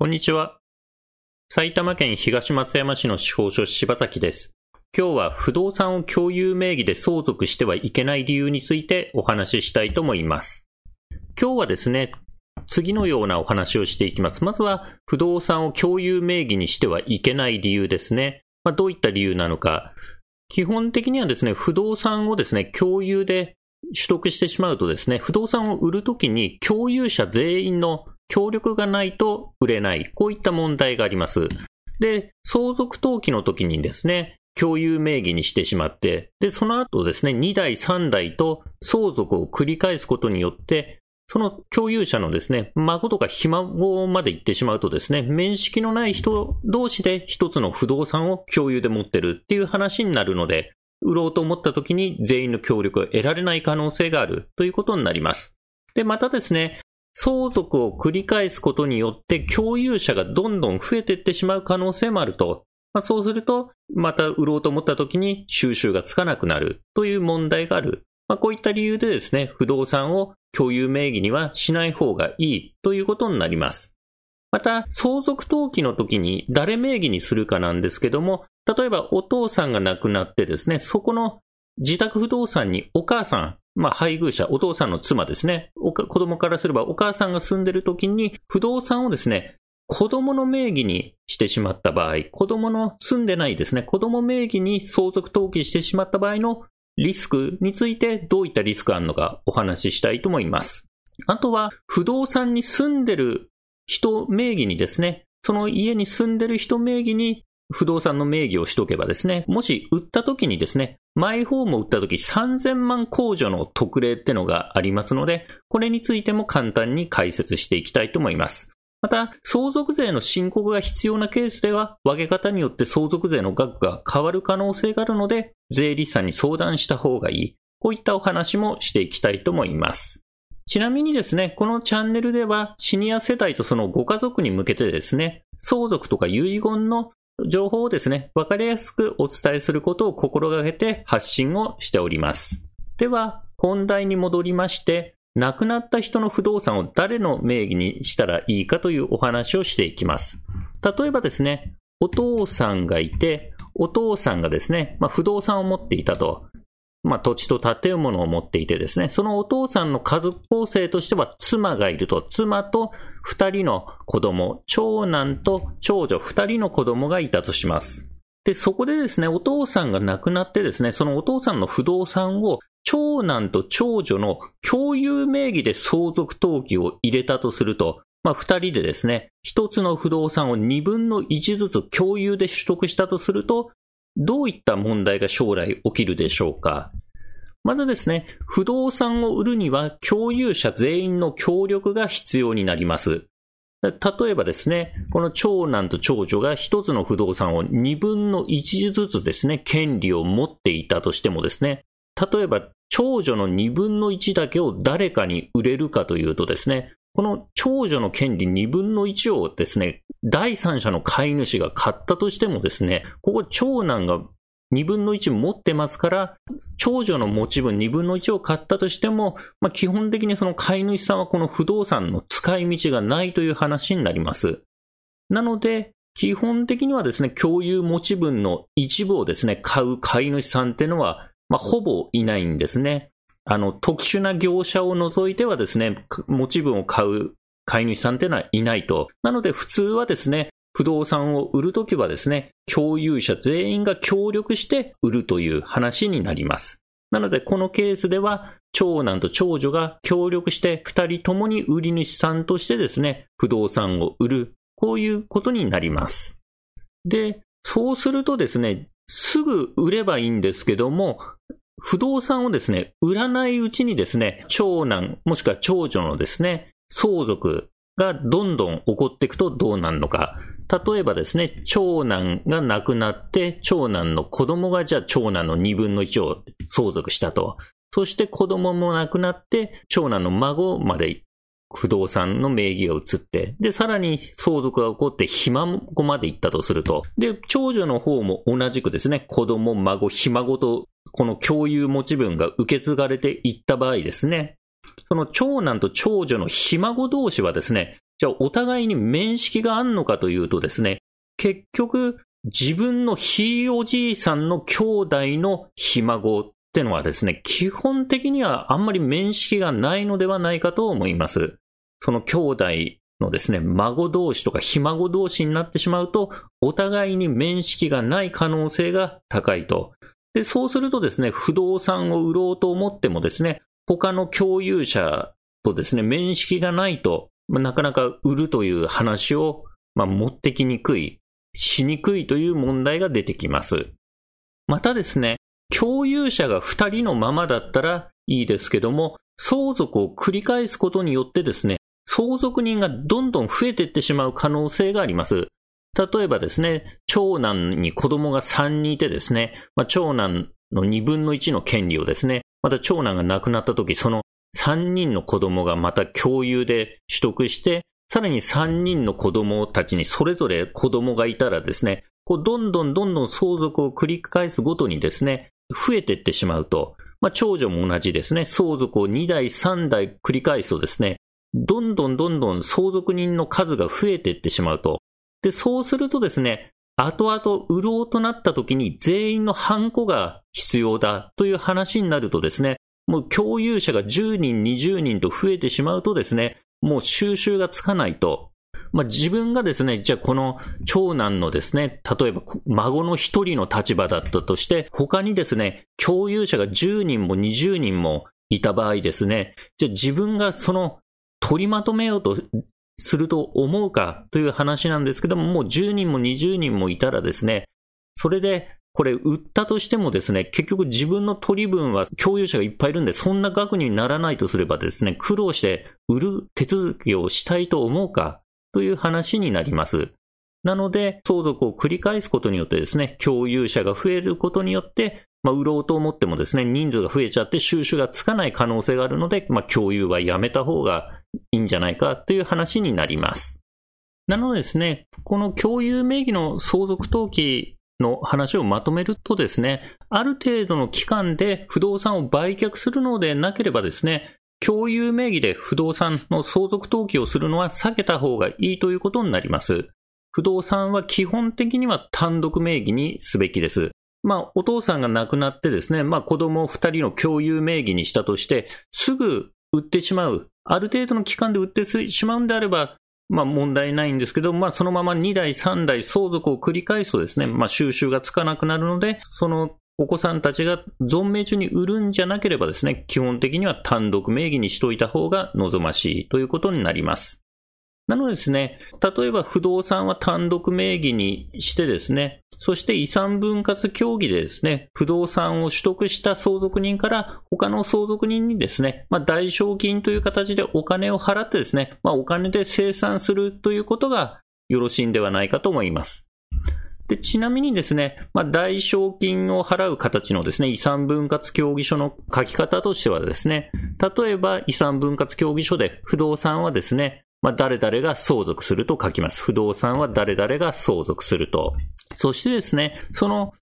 こんにちは。埼玉県東松山市の司法書柴崎です。今日は不動産を共有名義で相続してはいけない理由についてお話ししたいと思います。今日はですね、次のようなお話をしていきます。まずは、不動産を共有名義にしてはいけない理由ですね。まあ、どういった理由なのか。基本的にはですね、不動産をですね、共有で取得してしまうとですね、不動産を売るときに共有者全員の協力がないと売れない。こういった問題があります。で、相続登記の時にですね、共有名義にしてしまって、で、その後ですね、2代3代と相続を繰り返すことによって、その共有者のですね、孫とかひ孫まで行ってしまうとですね、面識のない人同士で一つの不動産を共有で持ってるっていう話になるので、売ろうと思った時に全員の協力を得られない可能性があるということになります。で、またですね、相続を繰り返すことによって共有者がどんどん増えていってしまう可能性もあると。まあ、そうすると、また売ろうと思った時に収集がつかなくなるという問題がある。まあ、こういった理由でですね、不動産を共有名義にはしない方がいいということになります。また、相続登記の時に誰名義にするかなんですけども、例えばお父さんが亡くなってですね、そこの自宅不動産にお母さん、まあ、配偶者、お父さんの妻ですね。お子供からすればお母さんが住んでる時に不動産をですね、子供の名義にしてしまった場合、子供の住んでないですね、子供名義に相続登記してしまった場合のリスクについてどういったリスクがあるのかお話ししたいと思います。あとは、不動産に住んでる人名義にですね、その家に住んでる人名義に不動産の名義をしとけばですね、もし売った時にですね、マイホームを売った時3000万控除の特例ってのがありますので、これについても簡単に解説していきたいと思います。また、相続税の申告が必要なケースでは、分け方によって相続税の額が変わる可能性があるので、税理士さんに相談した方がいい。こういったお話もしていきたいと思います。ちなみにですね、このチャンネルでは、シニア世代とそのご家族に向けてですね、相続とか遺言の情報をですね、わかりやすくお伝えすることを心がけて発信をしております。では、本題に戻りまして、亡くなった人の不動産を誰の名義にしたらいいかというお話をしていきます。例えばですね、お父さんがいて、お父さんがですね、まあ、不動産を持っていたと。まあ、土地と建物を持っていてですね、そのお父さんの家族構成としては妻がいると、妻と二人の子供、長男と長女。二人の子供がいたとします。で、そこでですね、お父さんが亡くなってですね、そのお父さんの不動産を長男と長女の共有名義で相続登記を入れたとすると、まあ、二人でですね、一つの不動産を二分の一ずつ共有で取得したとすると、どういった問題が将来起きるでしょうか？まずですね、不動産を売るには共有者全員の協力が必要になります。例えばですね、この長男と長女が一つの不動産を二分の一ずつですね、権利を持っていたとしてもですね、例えば長女の二分の一だけを誰かに売れるかというとですね、この長女の権利2分の1をですね、第三者の飼い主が買ったとしてもですね、ここ長男が2分の1持ってますから、長女の持ち分2分の1を買ったとしても、まあ、基本的にその飼い主さんはこの不動産の使い道がないという話になります。なので、基本的にはですね、共有持ち分の一部をですね、買う飼い主さんっていうのは、まあ、ほぼいないんですね。あの、特殊な業者を除いてはですね、持ち分を買う飼い主さんっていうのはいないと。なので普通はですね、不動産を売るときはですね、共有者全員が協力して売るという話になります。なので、このケースでは、長男と長女が協力して二人ともに売り主さんとしてですね、不動産を売る。こういうことになります。で、そうするとですね、すぐ売ればいいんですけども、不動産をですね、売らないうちにですね、長男もしくは長女のですね、相続がどんどん起こっていくとどうなるのか。例えばですね、長男が亡くなって、長男の子供がじゃあ長男の2分の1を相続したと。そして子供も亡くなって、長男の孫まで不動産の名義が移って、で、さらに相続が起こって、ひ孫まで行ったとすると、で、長女の方も同じくですね、子供、孫、ひ孫と、この共有持ち分が受け継がれていった場合ですね、その長男と長女のひ孫同士はですね、じゃあお互いに面識があんのかというとですね、結局自分のひいおじいさんの兄弟のひ孫ってのはですね、基本的にはあんまり面識がないのではないかと思います。その兄弟のですね、孫同士とかひ孫同士になってしまうと、お互いに面識がない可能性が高いと。で、そうするとですね、不動産を売ろうと思ってもですね、他の共有者とですね、面識がないと、まあ、なかなか売るという話を、まあ、持ってきにくい、しにくいという問題が出てきます。またですね、共有者が2人のままだったらいいですけども、相続を繰り返すことによってですね、相続人がどんどん増えていってしまう可能性があります。例えばですね、長男に子供が3人いてですね、まあ、長男の2分の1の権利をですね、また長男が亡くなった時、その3人の子供がまた共有で取得して、さらに3人の子供たちにそれぞれ子供がいたらですね、こうどんどんどんどん相続を繰り返すごとにですね、増えていってしまうと、まあ、長女も同じですね、相続を2代3代繰り返すとですね、どんどんどんどん相続人の数が増えていってしまうと。で、そうするとですね、後々売ろうとなった時に全員のハンコが必要だという話になるとですね、もう共有者が10人、20人と増えてしまうとですね、もう収集がつかないと。まあ、自分がですね、じゃあこの長男のですね、例えば孫の一人の立場だったとして、他にですね、共有者が10人も20人もいた場合ですね、じゃあ自分がその取りまとめようとすると思うかという話なんですけども、もう10人も20人もいたらですね、それでこれ売ったとしてもですね、結局自分の取り分は共有者がいっぱいいるんで、そんな額にならないとすればですね、苦労して売る手続きをしたいと思うかという話になります。なので、相続を繰り返すことによってですね、共有者が増えることによって、まあ、売ろうと思ってもですね、人数が増えちゃって収集がつかない可能性があるので、まあ、共有はやめた方がいいんじゃないかという話になります。なのでですね、この共有名義の相続登記の話をまとめるとですね、ある程度の期間で不動産を売却するのでなければですね、共有名義で不動産の相続登記をするのは避けた方がいいということになります。不動産は基本的には単独名義にすべきです。まあ、お父さんが亡くなってですね、まあ子供二人の共有名義にしたとして、すぐ売ってしまう。ある程度の期間で売ってしまうんであれば、まあ問題ないんですけど、まあそのまま2代3代相続を繰り返すとですね、まあ収集がつかなくなるので、そのお子さんたちが存命中に売るんじゃなければですね、基本的には単独名義にしといた方が望ましいということになります。なのでですね、例えば不動産は単独名義にしてですね、そして遺産分割協議でですね、不動産を取得した相続人から他の相続人にですね、まあ、代償金という形でお金を払ってですね、まあ、お金で生産するということがよろしいんではないかと思います。で、ちなみにですね、まあ、代償金を払う形のですね、遺産分割協議書の書き方としてはですね、例えば遺産分割協議書で不動産はですね、まあ、誰々が相続すると書きます。不動産は誰々が相続すると。そしてですね、その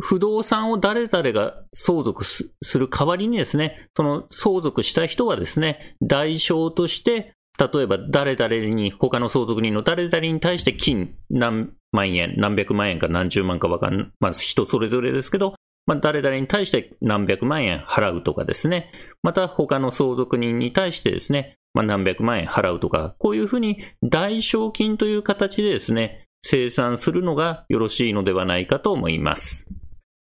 不動産を誰々が相続する代わりにですね、その相続した人はですね、代償として、例えば誰々に、他の相続人の誰々に対して金何万円、何百万円か何十万かわかん、まあ人それぞれですけど、まあ誰々に対して何百万円払うとかですね、また他の相続人に対してですね、まあ、何百万円払うとか、こういうふうに代償金という形でですね、生産するのがよろしいのではないかと思います。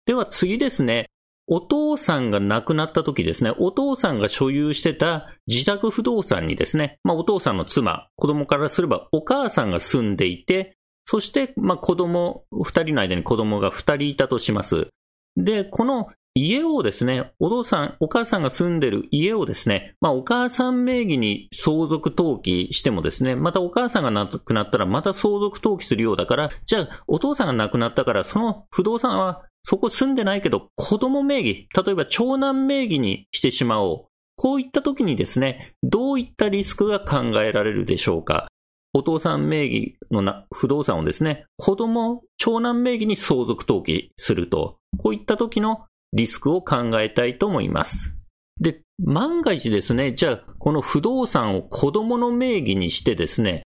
では次ですね、お父さんが亡くなった時ですね、お父さんが所有してた自宅不動産にですね、まあ、お父さんの妻、子供からすればお母さんが住んでいて、そして、まあ、子供、二人の間に子供が二人いたとします。で、この家をですね、お父さん、お母さんが住んでる家をですね、まあお母さん名義に相続登記してもですね、またお母さんが亡くなったらまた相続登記するようだから、じゃあお父さんが亡くなったからその不動産はそこ住んでないけど子供名義、例えば長男名義にしてしまおう。こういった時にですね、どういったリスクが考えられるでしょうか。お父さん名義のな不動産をですね、子供、長男名義に相続登記すると。こういった時のリスクを考えたいと思います。で、万が一ですね、じゃあ、この不動産を子供の名義にしてですね、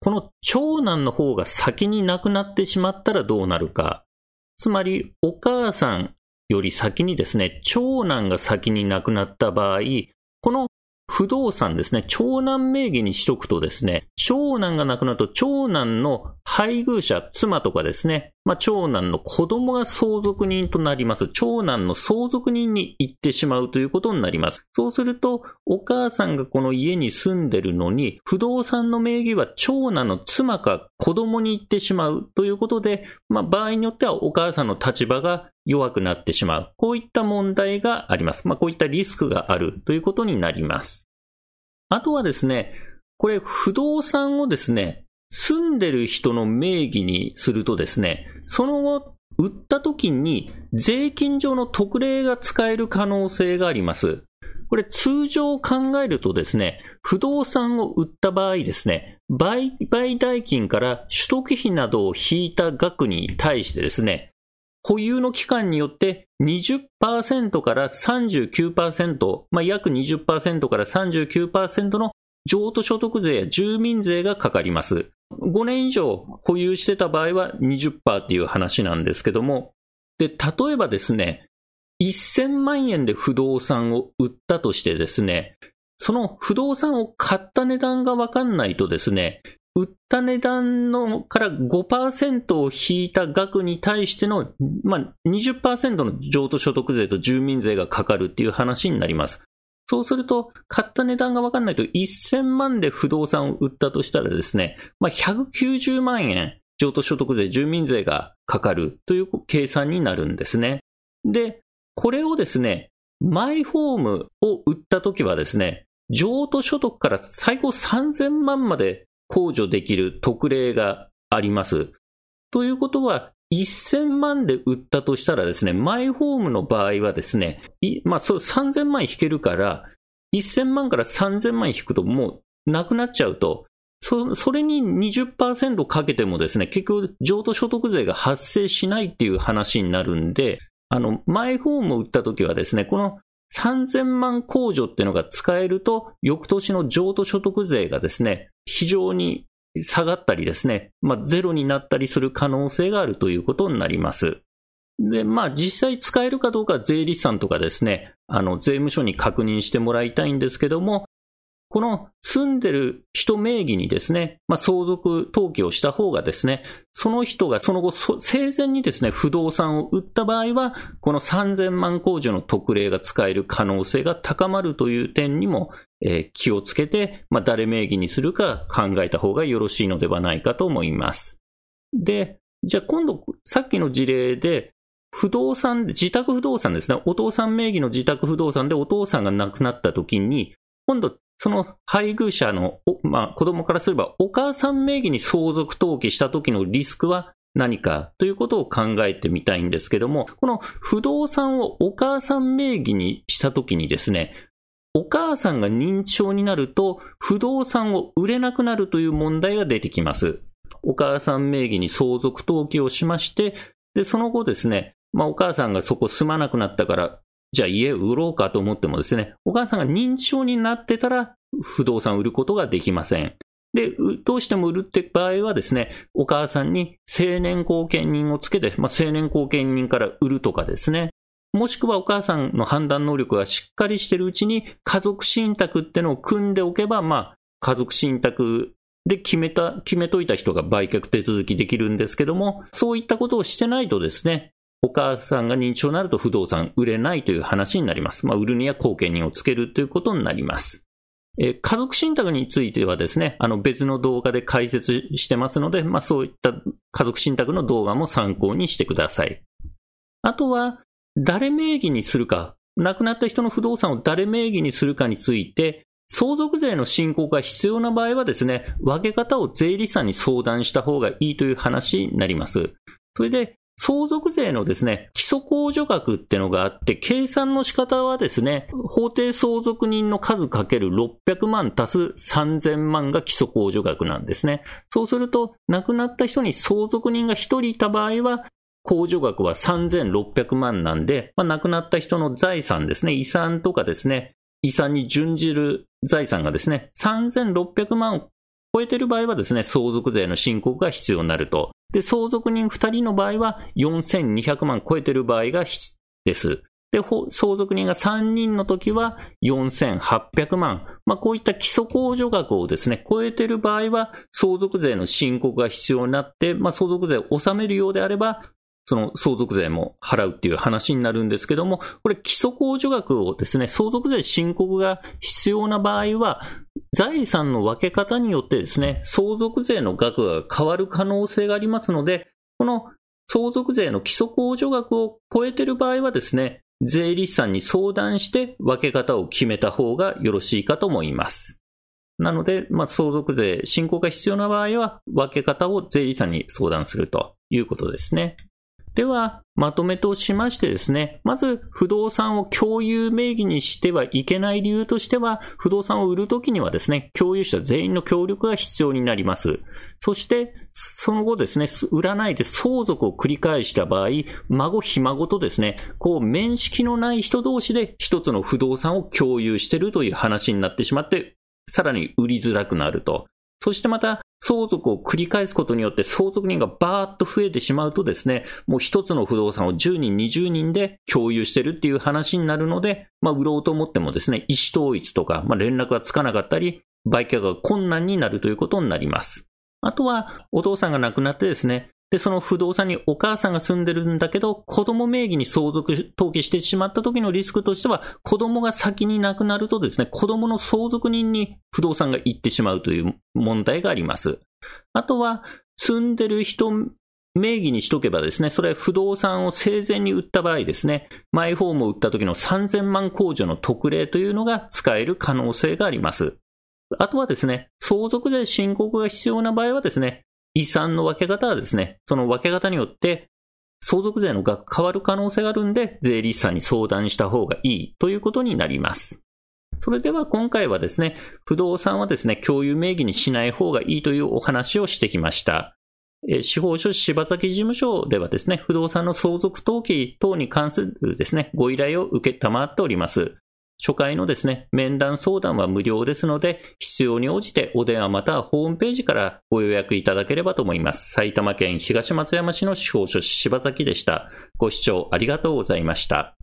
この長男の方が先に亡くなってしまったらどうなるか。つまり、お母さんより先にですね、長男が先に亡くなった場合、この不動産ですね、長男名義にしとくとですね、長男が亡くなると長男の配偶者、妻とかですね、まあ、長男の子供が相続人となります。長男の相続人に行ってしまうということになります。そうすると、お母さんがこの家に住んでるのに、不動産の名義は長男の妻か子供に行ってしまうということで、まあ、場合によってはお母さんの立場が弱くなってしまう。こういった問題があります。まあ、こういったリスクがあるということになります。あとはですね、これ不動産をですね、住んでる人の名義にするとですね、その後、売った時に税金上の特例が使える可能性があります。これ通常考えるとですね、不動産を売った場合ですね、売買代金から取得費などを引いた額に対してですね、保有の期間によって20%から39%、まあ、約20%から39%の譲渡所得税や住民税がかかります。5年以上保有してた場合は20%っていう話なんですけども、で、例えばですね、1000万円で不動産を売ったとしてですね、その不動産を買った値段がわかんないとですね、売った値段のから5%を引いた額に対しての、まあ、20%の譲渡所得税と住民税がかかるっていう話になります。そうすると、買った値段がわかんないと1000万で不動産を売ったとしたらですね、まあ、190万円譲渡所得税、住民税がかかるという計算になるんですね。で、これをですね、マイホームを売ったときはですね、譲渡所得から最高3000万まで控除できる特例があります。ということは、1000万で売ったとしたらですね、マイホームの場合はですね、まあ、そう、3000万引けるから、1000万から3000万引くともうなくなっちゃうと、そそれに20%かけてもですね、結局、譲渡所得税が発生しないっていう話になるんで、あの、マイホームを売った時はですね、この3000万控除っていうのが使えると、翌年の譲渡所得税がですね、非常に下がったりですね、まあ、ゼロになったりする可能性があるということになります。で、まあ、実際使えるかどうか税理士さんとかですね、あの、税務署に確認してもらいたいんですけども、この住んでる人名義にですね、まあ、相続登記をした方がですね、その人がその後、生前にですね、不動産を売った場合は、この3000万控除の特例が使える可能性が高まるという点にも、えー、気をつけて、まあ、誰名義にするか考えた方がよろしいのではないかと思います。で、じゃあ今度、さっきの事例で、不動産、自宅不動産ですね。お父さん名義の自宅不動産でお父さんが亡くなった時に、今度その配偶者の、まあ、子供からすれば、お母さん名義に相続登記した時のリスクは何かということを考えてみたいんですけども、この不動産をお母さん名義にした時にですね、お母さんが認知症になると、不動産を売れなくなるという問題が出てきます。お母さん名義に相続登記をしまして、で、その後ですね、まあ、お母さんがそこ住まなくなったから、じゃあ家売ろうかと思ってもですね、お母さんが認知症になってたら不動産売ることができません。で、どうしても売るって場合はですね、お母さんに青年後見人をつけて、まあ、青年後見人から売るとかですね、もしくはお母さんの判断能力がしっかりしてるうちに家族信託ってのを組んでおけば、まあ、家族信託で決めた、決めといた人が売却手続きできるんですけども、そういったことをしてないとですね、お母さんが認知症になると不動産売れないという話になります。まあ、売るには後見人をつけるということになります。え家族信託についてはですね、あの別の動画で解説してますので、まあそういった家族信託の動画も参考にしてください。あとは、誰名義にするか、亡くなった人の不動産を誰名義にするかについて、相続税の申告が必要な場合はですね、分け方を税理士さんに相談した方がいいという話になります。それで、相続税のですね、基礎控除額ってのがあって、計算の仕方はですね、法定相続人の数かける600万足す3000万が基礎控除額なんですね。そうすると、亡くなった人に相続人が1人いた場合は、控除額は3600万なんで、まあ、亡くなった人の財産ですね、遺産とかですね、遺産に準じる財産がですね、3600万を超えてる場合はですね、相続税の申告が必要になると。で、相続人2人の場合は4200万超えてる場合がです。で、相続人が3人の時は4800万。まあ、こういった基礎控除額をですね、超えてる場合は相続税の申告が必要になって、まあ、相続税を納めるようであれば、その相続税も払うっていう話になるんですけども、これ基礎控除額をですね、相続税申告が必要な場合は、財産の分け方によってですね、相続税の額が変わる可能性がありますので、この相続税の基礎控除額を超えている場合はですね、税理士さんに相談して分け方を決めた方がよろしいかと思います。なので、まあ、相続税申告が必要な場合は、分け方を税理士さんに相談するということですね。では、まとめとしましてですね、まず不動産を共有名義にしてはいけない理由としては、不動産を売るときにはですね、共有者全員の協力が必要になります。そして、その後ですね、売らないで相続を繰り返した場合、孫ひ孫とですね、こう面識のない人同士で一つの不動産を共有しているという話になってしまって、さらに売りづらくなると。そしてまた、相続を繰り返すことによって相続人がバーッと増えてしまうとですね、もう一つの不動産を10人、20人で共有してるっていう話になるので、まあ売ろうと思ってもですね、意思統一とか、まあ連絡がつかなかったり、売却が困難になるということになります。あとは、お父さんが亡くなってですね、で、その不動産にお母さんが住んでるんだけど、子供名義に相続登記してしまった時のリスクとしては、子供が先に亡くなるとですね、子供の相続人に不動産が行ってしまうという問題があります。あとは、住んでる人名義にしとけばですね、それ不動産を生前に売った場合ですね、マイホームを売った時の3000万控除の特例というのが使える可能性があります。あとはですね、相続税申告が必要な場合はですね、遺産の分け方はですね、その分け方によって相続税の額変わる可能性があるんで、税理士さんに相談した方がいいということになります。それでは今回はですね、不動産はですね、共有名義にしない方がいいというお話をしてきました。司法書士柴崎事務所ではですね、不動産の相続登記等に関するですね、ご依頼を受けたまっております。初回のですね、面談相談は無料ですので、必要に応じてお電話またはホームページからご予約いただければと思います。埼玉県東松山市の司法書士柴崎でした。ご視聴ありがとうございました。